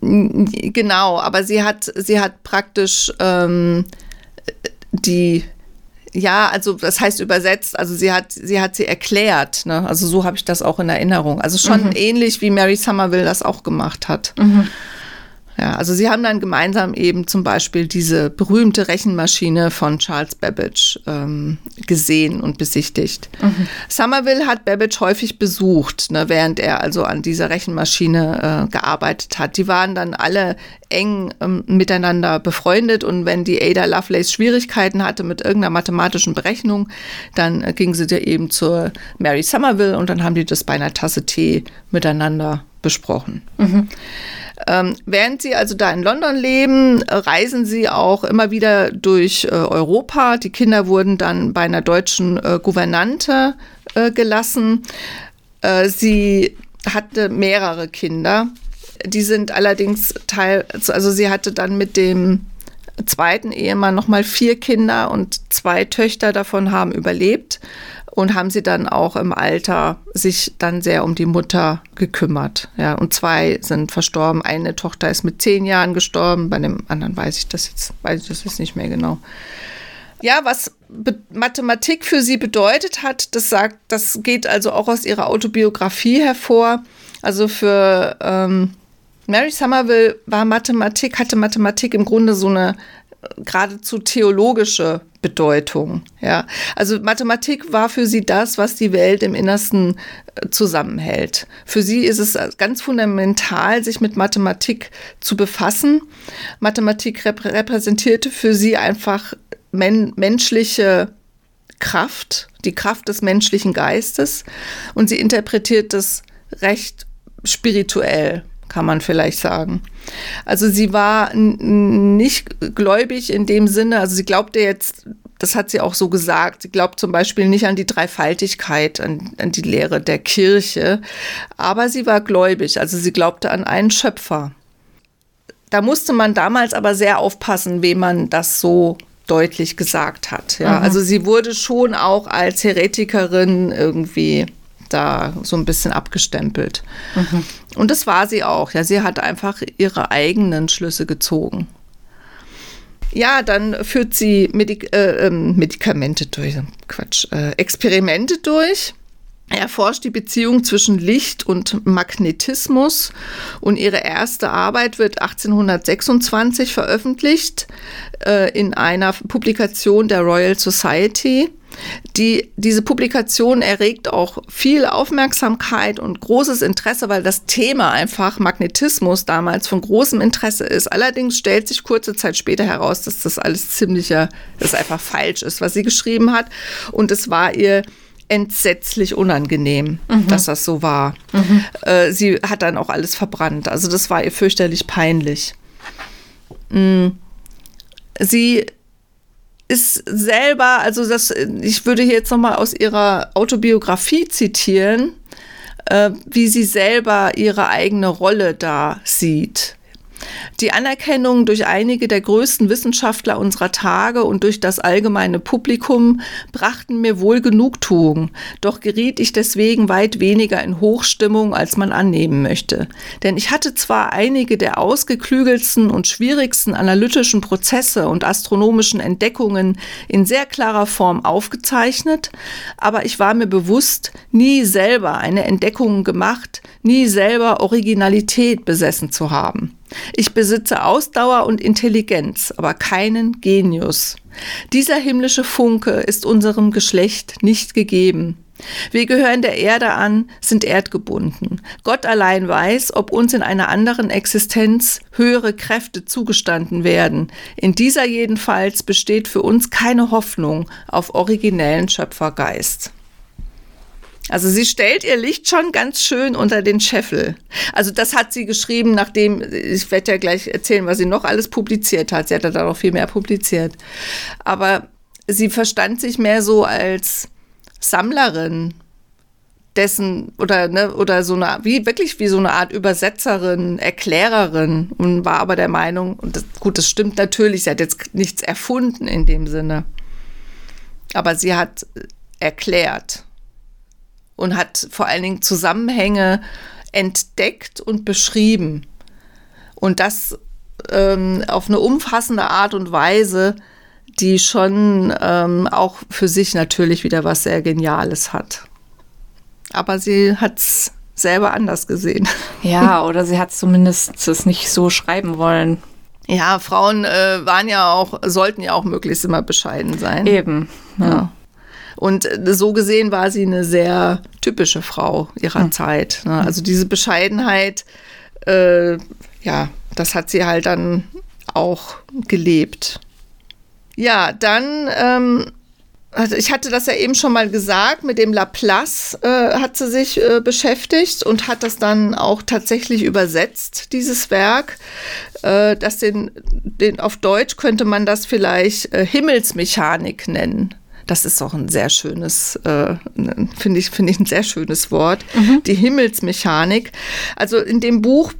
Genau, aber sie hat, sie hat praktisch ähm, die ja, also das heißt übersetzt, also sie hat, sie hat sie erklärt, ne? Also so habe ich das auch in Erinnerung. Also schon mhm. ähnlich wie Mary Somerville das auch gemacht hat. Mhm. Ja, also sie haben dann gemeinsam eben zum Beispiel diese berühmte Rechenmaschine von Charles Babbage ähm, gesehen und besichtigt. Mhm. Somerville hat Babbage häufig besucht, ne, während er also an dieser Rechenmaschine äh, gearbeitet hat. Die waren dann alle eng ähm, miteinander befreundet und wenn die Ada Lovelace Schwierigkeiten hatte mit irgendeiner mathematischen Berechnung, dann äh, ging sie da eben zur Mary Somerville und dann haben die das bei einer Tasse Tee miteinander besprochen. Mhm. Ähm, während sie also da in London leben, reisen sie auch immer wieder durch äh, Europa. Die Kinder wurden dann bei einer deutschen äh, Gouvernante äh, gelassen. Äh, sie hatte mehrere Kinder. Die sind allerdings Teil, also sie hatte dann mit dem zweiten Ehemann nochmal vier Kinder und zwei Töchter davon haben überlebt und haben sie dann auch im Alter sich dann sehr um die Mutter gekümmert. Ja, und zwei sind verstorben. Eine Tochter ist mit zehn Jahren gestorben, bei dem anderen weiß ich das jetzt, weiß ich das jetzt nicht mehr genau. Ja, was Mathematik für sie bedeutet hat, das sagt, das geht also auch aus ihrer Autobiografie hervor. Also für ähm, Mary Somerville war Mathematik, hatte Mathematik im Grunde so eine geradezu theologische Bedeutung. Ja, also Mathematik war für sie das, was die Welt im Innersten äh, zusammenhält. Für sie ist es ganz fundamental, sich mit Mathematik zu befassen. Mathematik rep repräsentierte für sie einfach men menschliche Kraft, die Kraft des menschlichen Geistes und sie interpretiert das recht spirituell kann man vielleicht sagen. Also sie war nicht gläubig in dem Sinne, also sie glaubte jetzt, das hat sie auch so gesagt, sie glaubt zum Beispiel nicht an die Dreifaltigkeit, an, an die Lehre der Kirche, aber sie war gläubig, also sie glaubte an einen Schöpfer. Da musste man damals aber sehr aufpassen, wem man das so deutlich gesagt hat. Ja, mhm. also sie wurde schon auch als Heretikerin irgendwie da so ein bisschen abgestempelt. Mhm. Und das war sie auch. Ja, sie hat einfach ihre eigenen Schlüsse gezogen. Ja, dann führt sie Medik äh, ähm, Medikamente durch, Quatsch, äh, Experimente durch. Erforscht die Beziehung zwischen Licht und Magnetismus und ihre erste Arbeit wird 1826 veröffentlicht äh, in einer Publikation der Royal Society. Die, diese Publikation erregt auch viel Aufmerksamkeit und großes Interesse, weil das Thema einfach Magnetismus damals von großem Interesse ist. Allerdings stellt sich kurze Zeit später heraus, dass das alles ziemlicher, das einfach falsch ist, was sie geschrieben hat. Und es war ihr entsetzlich unangenehm, mhm. dass das so war. Mhm. Äh, sie hat dann auch alles verbrannt. Also das war ihr fürchterlich peinlich. Mhm. Sie ist selber, also das, ich würde hier jetzt nochmal aus ihrer Autobiografie zitieren, äh, wie sie selber ihre eigene Rolle da sieht. Die Anerkennung durch einige der größten Wissenschaftler unserer Tage und durch das allgemeine Publikum brachten mir wohl Genugtuung, doch geriet ich deswegen weit weniger in Hochstimmung, als man annehmen möchte. Denn ich hatte zwar einige der ausgeklügelsten und schwierigsten analytischen Prozesse und astronomischen Entdeckungen in sehr klarer Form aufgezeichnet, aber ich war mir bewusst, nie selber eine Entdeckung gemacht, nie selber Originalität besessen zu haben. Ich besitze Ausdauer und Intelligenz, aber keinen Genius. Dieser himmlische Funke ist unserem Geschlecht nicht gegeben. Wir gehören der Erde an, sind erdgebunden. Gott allein weiß, ob uns in einer anderen Existenz höhere Kräfte zugestanden werden. In dieser jedenfalls besteht für uns keine Hoffnung auf originellen Schöpfergeist. Also sie stellt ihr Licht schon ganz schön unter den Scheffel. Also das hat sie geschrieben, nachdem, ich werde ja gleich erzählen, was sie noch alles publiziert hat. Sie hat ja da noch viel mehr publiziert. Aber sie verstand sich mehr so als Sammlerin dessen oder ne, oder so eine wie wirklich wie so eine Art Übersetzerin, Erklärerin und war aber der Meinung und das, gut, das stimmt natürlich, sie hat jetzt nichts erfunden in dem Sinne. Aber sie hat erklärt und hat vor allen Dingen Zusammenhänge entdeckt und beschrieben. Und das ähm, auf eine umfassende Art und Weise, die schon ähm, auch für sich natürlich wieder was sehr Geniales hat. Aber sie hat es selber anders gesehen. Ja, oder sie hat zumindest es nicht so schreiben wollen. Ja, Frauen äh, waren ja auch, sollten ja auch möglichst immer bescheiden sein. Eben. Ja. ja. Und äh, so gesehen war sie eine sehr typische Frau ihrer hm. Zeit. Ne? Also diese Bescheidenheit, äh, ja, das hat sie halt dann auch gelebt. Ja, dann, ähm, also ich hatte das ja eben schon mal gesagt, mit dem Laplace äh, hat sie sich äh, beschäftigt und hat das dann auch tatsächlich übersetzt, dieses Werk. Äh, das den, den, auf Deutsch könnte man das vielleicht äh, Himmelsmechanik nennen. Das ist auch ein sehr schönes, äh, finde ich, finde ich ein sehr schönes Wort. Mhm. Die Himmelsmechanik. Also in dem Buch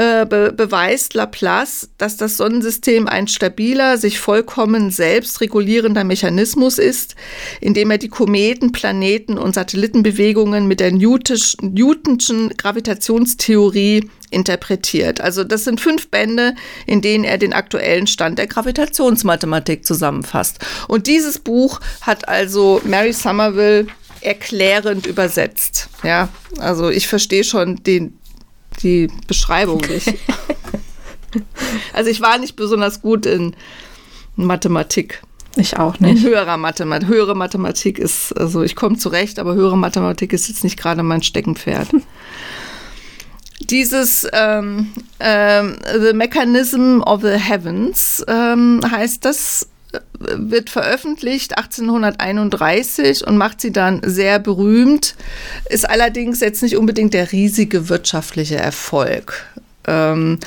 äh, be beweist Laplace, dass das Sonnensystem ein stabiler, sich vollkommen selbst regulierender Mechanismus ist, indem er die Kometen, Planeten und Satellitenbewegungen mit der Newtonschen Gravitationstheorie interpretiert. Also das sind fünf Bände, in denen er den aktuellen Stand der Gravitationsmathematik zusammenfasst. Und dieses Buch hat also Mary Somerville erklärend übersetzt. Ja, also ich verstehe schon den, die Beschreibung nicht. also ich war nicht besonders gut in Mathematik. Ich auch nicht. In höherer Mathematik. Höhere Mathematik ist, also ich komme zurecht, aber höhere Mathematik ist jetzt nicht gerade mein Steckenpferd. Dieses ähm, ähm, The Mechanism of the Heavens ähm, heißt das wird veröffentlicht 1831 und macht sie dann sehr berühmt, ist allerdings jetzt nicht unbedingt der riesige wirtschaftliche Erfolg. Ähm,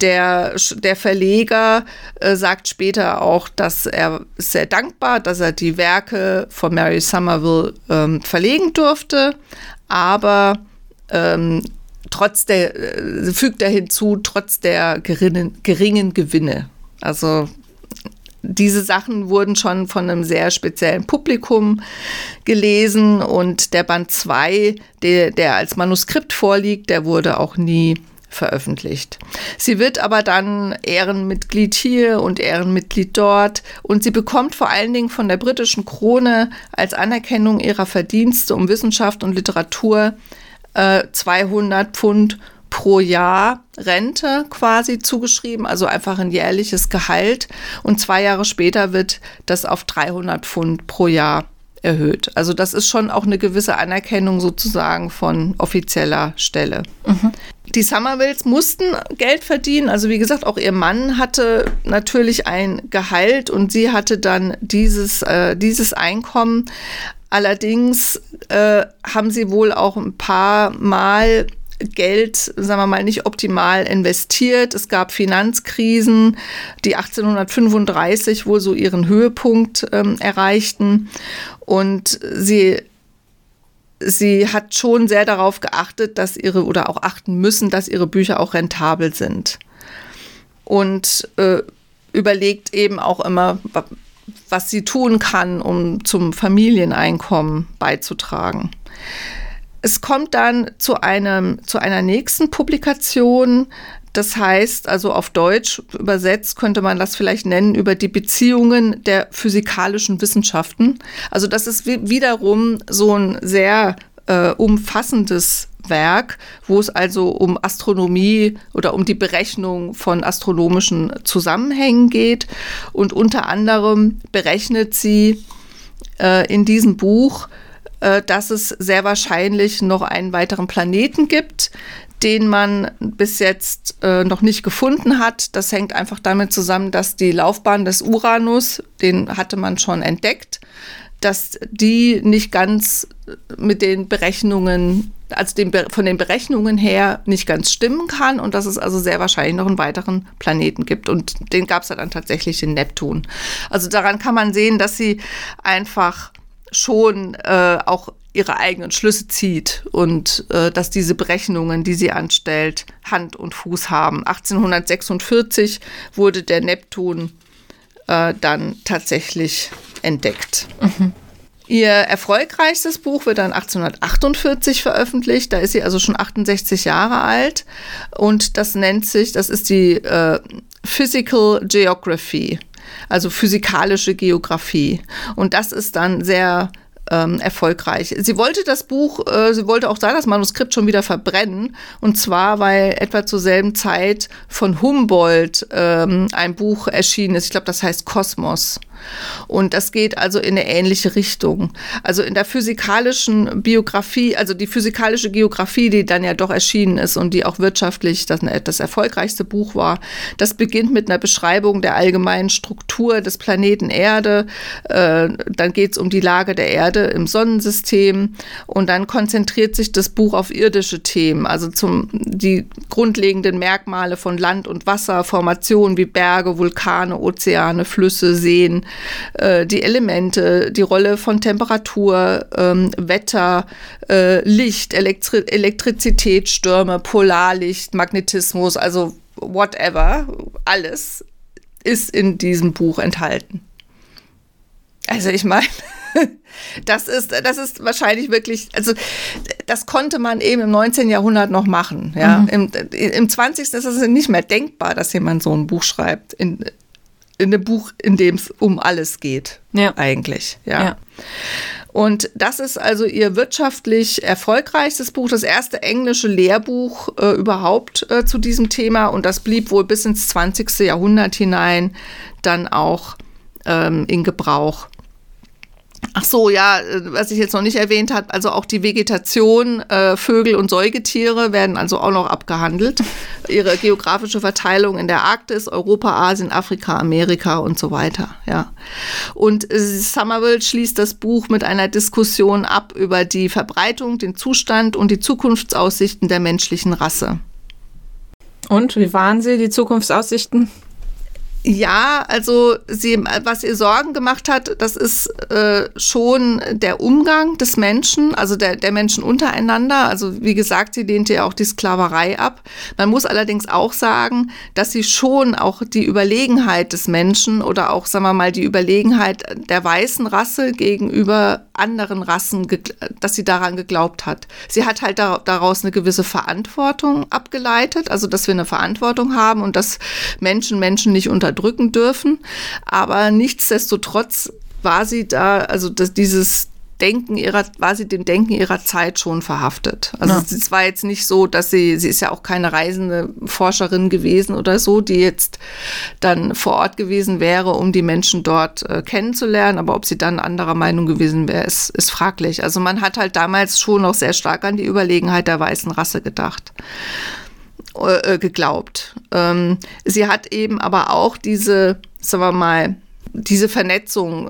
der, der Verleger äh, sagt später auch, dass er sehr dankbar, dass er die Werke von Mary Somerville ähm, verlegen durfte, aber ähm, trotz der, äh, fügt er hinzu, trotz der geringen, geringen Gewinne. Also diese Sachen wurden schon von einem sehr speziellen Publikum gelesen und der Band 2, der, der als Manuskript vorliegt, der wurde auch nie veröffentlicht. Sie wird aber dann Ehrenmitglied hier und Ehrenmitglied dort und sie bekommt vor allen Dingen von der britischen Krone als Anerkennung ihrer Verdienste um Wissenschaft und Literatur äh, 200 Pfund pro Jahr Rente quasi zugeschrieben, also einfach ein jährliches Gehalt. Und zwei Jahre später wird das auf 300 Pfund pro Jahr erhöht. Also das ist schon auch eine gewisse Anerkennung sozusagen von offizieller Stelle. Mhm. Die Somervilles mussten Geld verdienen. Also wie gesagt, auch ihr Mann hatte natürlich ein Gehalt und sie hatte dann dieses, äh, dieses Einkommen. Allerdings äh, haben sie wohl auch ein paar Mal Geld, sagen wir mal, nicht optimal investiert. Es gab Finanzkrisen, die 1835 wohl so ihren Höhepunkt ähm, erreichten. Und sie sie hat schon sehr darauf geachtet, dass ihre oder auch achten müssen, dass ihre Bücher auch rentabel sind. Und äh, überlegt eben auch immer, was sie tun kann, um zum Familieneinkommen beizutragen. Es kommt dann zu, einem, zu einer nächsten Publikation. Das heißt, also auf Deutsch übersetzt könnte man das vielleicht nennen über die Beziehungen der physikalischen Wissenschaften. Also das ist wiederum so ein sehr äh, umfassendes Werk, wo es also um Astronomie oder um die Berechnung von astronomischen Zusammenhängen geht. Und unter anderem berechnet sie äh, in diesem Buch dass es sehr wahrscheinlich noch einen weiteren Planeten gibt, den man bis jetzt äh, noch nicht gefunden hat. Das hängt einfach damit zusammen, dass die Laufbahn des Uranus, den hatte man schon entdeckt, dass die nicht ganz mit den Berechnungen, also den, von den Berechnungen her nicht ganz stimmen kann und dass es also sehr wahrscheinlich noch einen weiteren Planeten gibt. Und den gab es dann tatsächlich den Neptun. Also daran kann man sehen, dass sie einfach schon äh, auch ihre eigenen Schlüsse zieht und äh, dass diese Berechnungen, die sie anstellt, Hand und Fuß haben. 1846 wurde der Neptun äh, dann tatsächlich entdeckt. Mhm. Ihr erfolgreichstes Buch wird dann 1848 veröffentlicht. Da ist sie also schon 68 Jahre alt. Und das nennt sich, das ist die äh, Physical Geography, also physikalische Geografie. Und das ist dann sehr ähm, erfolgreich. Sie wollte das Buch, äh, sie wollte auch da das Manuskript schon wieder verbrennen. Und zwar, weil etwa zur selben Zeit von Humboldt ähm, ein Buch erschienen ist. Ich glaube, das heißt Kosmos. Und das geht also in eine ähnliche Richtung. Also in der physikalischen Biografie, also die physikalische Geografie, die dann ja doch erschienen ist und die auch wirtschaftlich das, das erfolgreichste Buch war, das beginnt mit einer Beschreibung der allgemeinen Struktur des Planeten Erde. Äh, dann geht es um die Lage der Erde im Sonnensystem und dann konzentriert sich das Buch auf irdische Themen, also zum die grundlegenden Merkmale von Land und Wasser, Formationen wie Berge, Vulkane, Ozeane, Flüsse, Seen, äh, die Elemente, die Rolle von Temperatur, ähm, Wetter, äh, Licht, Elektri Elektrizität, Stürme, Polarlicht, Magnetismus, also whatever, alles ist in diesem Buch enthalten. Also ich meine, das ist, das ist wahrscheinlich wirklich, also das konnte man eben im 19. Jahrhundert noch machen. Ja? Mhm. Im, Im 20. ist es nicht mehr denkbar, dass jemand so ein Buch schreibt. In, in einem Buch, in dem es um alles geht, ja. eigentlich. Ja. ja. Und das ist also ihr wirtschaftlich erfolgreichstes Buch, das erste englische Lehrbuch äh, überhaupt äh, zu diesem Thema. Und das blieb wohl bis ins 20. Jahrhundert hinein dann auch ähm, in Gebrauch. Ach so, ja, äh, was ich jetzt noch nicht erwähnt habe, also auch die Vegetation, äh, Vögel und Säugetiere werden also auch noch abgehandelt. Ihre geografische Verteilung in der Arktis, Europa, Asien, Afrika, Amerika und so weiter, ja. Und äh, Somerville schließt das Buch mit einer Diskussion ab über die Verbreitung, den Zustand und die Zukunftsaussichten der menschlichen Rasse. Und wie waren sie, die Zukunftsaussichten? Ja, also sie, was ihr Sorgen gemacht hat, das ist äh, schon der Umgang des Menschen, also der, der Menschen untereinander. Also wie gesagt, sie lehnte ja auch die Sklaverei ab. Man muss allerdings auch sagen, dass sie schon auch die Überlegenheit des Menschen oder auch, sagen wir mal, die Überlegenheit der weißen Rasse gegenüber anderen Rassen, dass sie daran geglaubt hat. Sie hat halt daraus eine gewisse Verantwortung abgeleitet, also dass wir eine Verantwortung haben und dass Menschen Menschen nicht unter unterdrücken dürfen. Aber nichtsdestotrotz war sie da, also das, dieses Denken ihrer, war sie dem Denken ihrer Zeit schon verhaftet. Also ja. es war jetzt nicht so, dass sie, sie ist ja auch keine reisende Forscherin gewesen oder so, die jetzt dann vor Ort gewesen wäre, um die Menschen dort äh, kennenzulernen. Aber ob sie dann anderer Meinung gewesen wäre, ist, ist fraglich. Also man hat halt damals schon noch sehr stark an die Überlegenheit der weißen Rasse gedacht. Äh, geglaubt. Ähm, sie hat eben aber auch diese, sagen wir mal, diese Vernetzung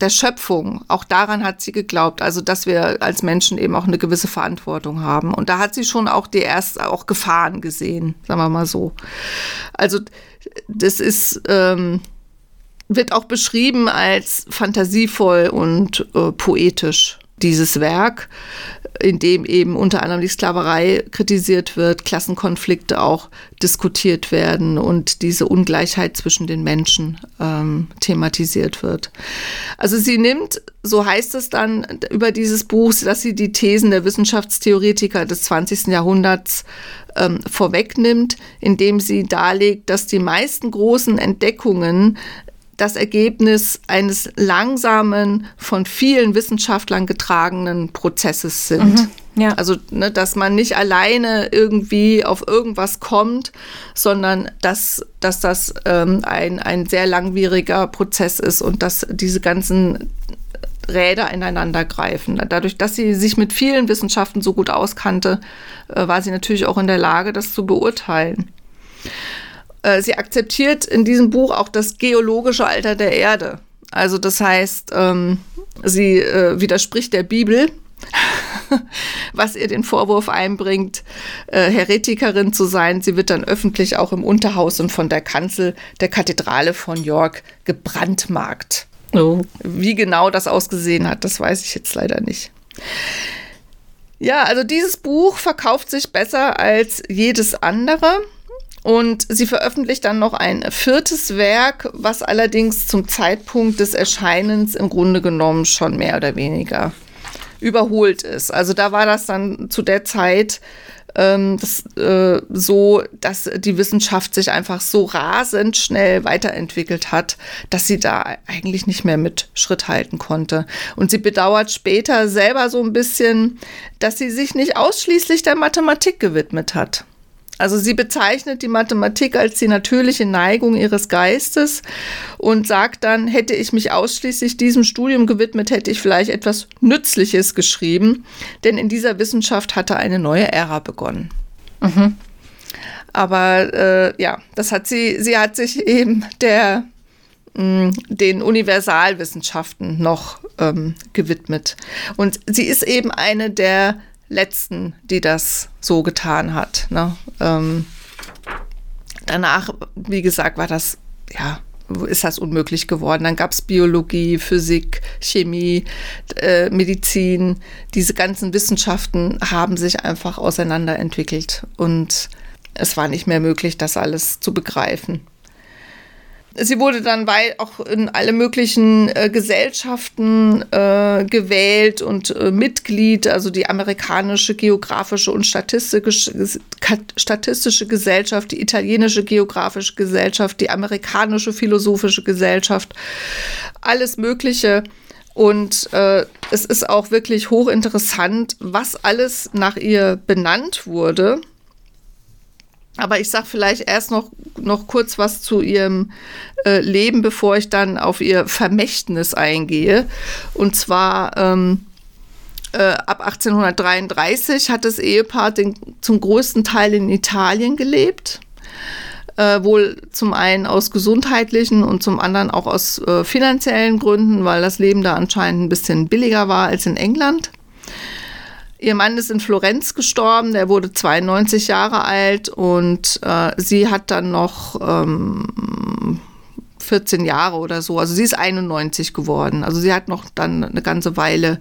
der Schöpfung, auch daran hat sie geglaubt, also dass wir als Menschen eben auch eine gewisse Verantwortung haben. Und da hat sie schon auch die erst auch Gefahren gesehen, sagen wir mal so. Also das ist ähm, wird auch beschrieben als fantasievoll und äh, poetisch dieses Werk in dem eben unter anderem die Sklaverei kritisiert wird, Klassenkonflikte auch diskutiert werden und diese Ungleichheit zwischen den Menschen ähm, thematisiert wird. Also sie nimmt, so heißt es dann über dieses Buch, dass sie die Thesen der Wissenschaftstheoretiker des 20. Jahrhunderts ähm, vorwegnimmt, indem sie darlegt, dass die meisten großen Entdeckungen das Ergebnis eines langsamen, von vielen Wissenschaftlern getragenen Prozesses sind. Mhm, ja. Also, ne, dass man nicht alleine irgendwie auf irgendwas kommt, sondern dass, dass das ähm, ein, ein sehr langwieriger Prozess ist und dass diese ganzen Räder ineinander greifen. Dadurch, dass sie sich mit vielen Wissenschaften so gut auskannte, äh, war sie natürlich auch in der Lage, das zu beurteilen. Äh, sie akzeptiert in diesem Buch auch das geologische Alter der Erde. Also das heißt, ähm, sie äh, widerspricht der Bibel, was ihr den Vorwurf einbringt, äh, Heretikerin zu sein. Sie wird dann öffentlich auch im Unterhaus und von der Kanzel der Kathedrale von York gebrandmarkt. Oh. Wie genau das ausgesehen hat, das weiß ich jetzt leider nicht. Ja, also dieses Buch verkauft sich besser als jedes andere. Und sie veröffentlicht dann noch ein viertes Werk, was allerdings zum Zeitpunkt des Erscheinens im Grunde genommen schon mehr oder weniger überholt ist. Also da war das dann zu der Zeit ähm, das, äh, so, dass die Wissenschaft sich einfach so rasend schnell weiterentwickelt hat, dass sie da eigentlich nicht mehr mit Schritt halten konnte. Und sie bedauert später selber so ein bisschen, dass sie sich nicht ausschließlich der Mathematik gewidmet hat. Also sie bezeichnet die Mathematik als die natürliche Neigung ihres Geistes und sagt dann, hätte ich mich ausschließlich diesem Studium gewidmet, hätte ich vielleicht etwas Nützliches geschrieben, denn in dieser Wissenschaft hatte eine neue Ära begonnen. Mhm. Aber äh, ja, das hat sie, sie hat sich eben der mh, den Universalwissenschaften noch ähm, gewidmet. Und sie ist eben eine der letzten, die das so getan hat. Ne? Ähm, danach, wie gesagt, war das, ja, ist das unmöglich geworden. Dann gab es Biologie, Physik, Chemie, äh, Medizin. Diese ganzen Wissenschaften haben sich einfach auseinanderentwickelt und es war nicht mehr möglich, das alles zu begreifen. Sie wurde dann weit auch in alle möglichen äh, Gesellschaften äh, gewählt und äh, Mitglied, also die amerikanische geografische und statistische, statistische Gesellschaft, die italienische geografische Gesellschaft, die amerikanische philosophische Gesellschaft, alles Mögliche. Und äh, es ist auch wirklich hochinteressant, was alles nach ihr benannt wurde. Aber ich sage vielleicht erst noch, noch kurz was zu ihrem äh, Leben, bevor ich dann auf ihr Vermächtnis eingehe. Und zwar ähm, äh, ab 1833 hat das Ehepaar den, zum größten Teil in Italien gelebt. Äh, wohl zum einen aus gesundheitlichen und zum anderen auch aus äh, finanziellen Gründen, weil das Leben da anscheinend ein bisschen billiger war als in England. Ihr Mann ist in Florenz gestorben, der wurde 92 Jahre alt und äh, sie hat dann noch ähm, 14 Jahre oder so. Also sie ist 91 geworden. Also sie hat noch dann eine ganze Weile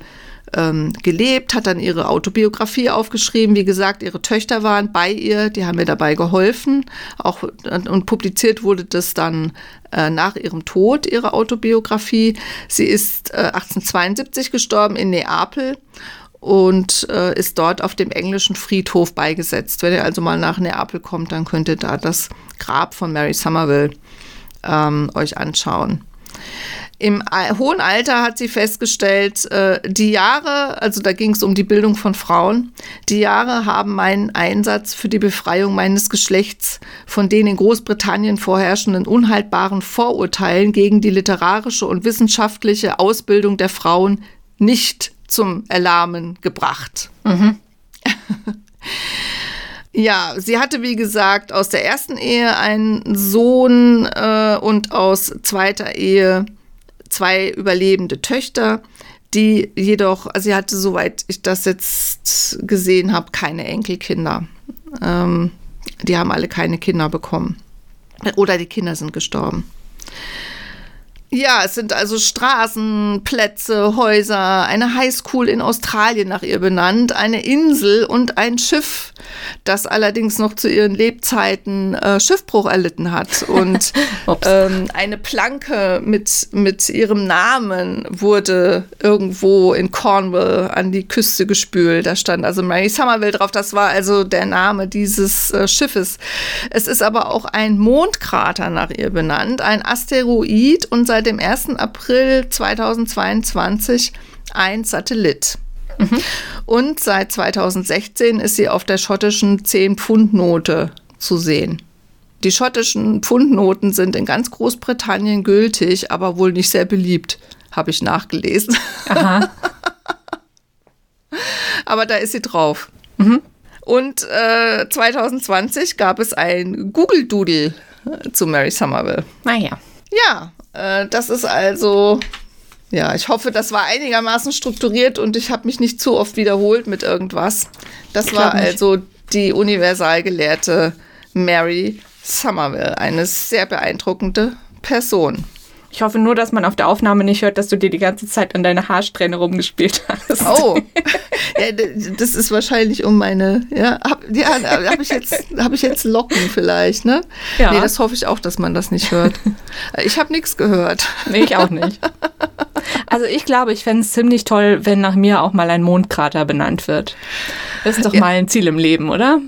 ähm, gelebt, hat dann ihre Autobiografie aufgeschrieben. Wie gesagt, ihre Töchter waren bei ihr, die haben ihr dabei geholfen. Auch, und publiziert wurde das dann äh, nach ihrem Tod, ihre Autobiografie. Sie ist äh, 1872 gestorben in Neapel und äh, ist dort auf dem englischen Friedhof beigesetzt. Wenn ihr also mal nach Neapel kommt, dann könnt ihr da das Grab von Mary Somerville ähm, euch anschauen. Im hohen Alter hat sie festgestellt, äh, die Jahre, also da ging es um die Bildung von Frauen, die Jahre haben meinen Einsatz für die Befreiung meines Geschlechts von den in Großbritannien vorherrschenden unhaltbaren Vorurteilen gegen die literarische und wissenschaftliche Ausbildung der Frauen nicht zum Erlahmen gebracht. Mhm. ja, sie hatte, wie gesagt, aus der ersten Ehe einen Sohn äh, und aus zweiter Ehe zwei überlebende Töchter, die jedoch, also sie hatte, soweit ich das jetzt gesehen habe, keine Enkelkinder. Ähm, die haben alle keine Kinder bekommen. Oder die Kinder sind gestorben. Ja, es sind also Straßen, Plätze, Häuser, eine Highschool in Australien nach ihr benannt, eine Insel und ein Schiff, das allerdings noch zu ihren Lebzeiten äh, Schiffbruch erlitten hat. Und ähm, eine Planke mit, mit ihrem Namen wurde irgendwo in Cornwall an die Küste gespült. Da stand also Mary Somerville drauf. Das war also der Name dieses äh, Schiffes. Es ist aber auch ein Mondkrater nach ihr benannt, ein Asteroid und seit dem 1. April 2022 ein Satellit. Mhm. Und seit 2016 ist sie auf der schottischen 10-Pfund-Note zu sehen. Die schottischen Pfundnoten sind in ganz Großbritannien gültig, aber wohl nicht sehr beliebt, habe ich nachgelesen. Aha. aber da ist sie drauf. Mhm. Und äh, 2020 gab es ein Google Doodle zu Mary Somerville. Naja. Ja, Äh, das ist also, ja, ich hoffe, das war einigermaßen strukturiert und ich habe mich nicht zu oft wiederholt mit irgendwas. Das war also die Universalgelehrte Mary Somerville, eine sehr beeindruckende Person. Ich hoffe nur, dass man auf der Aufnahme nicht hört, dass du dir die ganze Zeit an deine Haarsträhne rumgespielt hast. Oh, ja, das ist wahrscheinlich um meine, ja, hab, ja, habe ich jetzt, ich jetzt Locken vielleicht, ne? Ja. Nee, das hoffe ich auch, dass man das nicht hört. Ich habe nichts gehört. Nee, ich auch nicht. Also ich glaube, ich fände es ziemlich toll, wenn nach mir auch mal ein Mondkrater benannt wird. Das ist doch ja. mal ein Ziel im Leben, oder?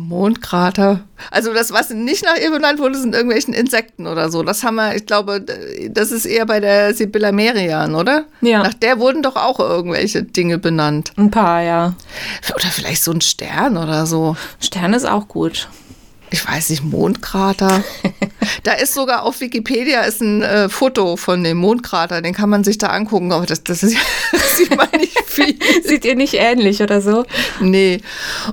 Mondkrater. Also das, was nicht nach ihr benannt wurde, sind irgendwelchen Insekten oder so. Das haben wir, ich glaube, das ist eher bei der Sibylla Merian, oder? Ja. Nach der wurden doch auch irgendwelche Dinge benannt. Ein paar, ja. Oder vielleicht so ein Stern oder so. Stern ist auch gut ich weiß nicht, Mondkrater. da ist sogar auf Wikipedia ist ein äh, Foto von dem Mondkrater, den kann man sich da angucken, aber das, das, ist, das sieht man nicht viel. Sieht ihr nicht ähnlich oder so? Nee.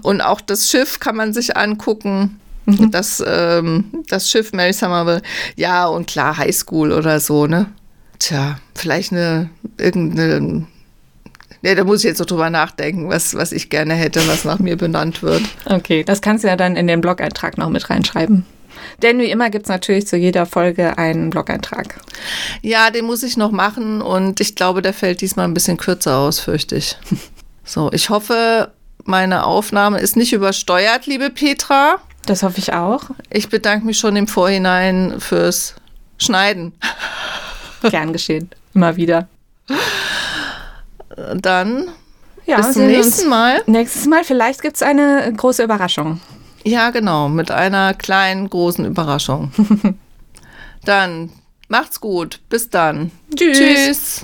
Und auch das Schiff kann man sich angucken. Mhm. Das, ähm, das Schiff Mary Somerville. Ja, und klar, Highschool oder so, ne? Tja, vielleicht eine irgendeine ja, da muss ich jetzt so drüber nachdenken, was, was ich gerne hätte, was nach mir benannt wird. Okay, das kannst du ja dann in den Blog-Eintrag noch mit reinschreiben. Denn wie immer gibt es natürlich zu jeder Folge einen Blog-Eintrag. Ja, den muss ich noch machen und ich glaube, der fällt diesmal ein bisschen kürzer aus, fürchte ich. So, ich hoffe, meine Aufnahme ist nicht übersteuert, liebe Petra. Das hoffe ich auch. Ich bedanke mich schon im Vorhinein fürs Schneiden. Gern geschehen. Immer wieder dann ja, bis zum nächsten Mal. Nächstes Mal, vielleicht gibt es eine große Überraschung. Ja, genau, mit einer kleinen, großen Überraschung. dann macht's gut. Bis dann. Tschüss. Tschüss.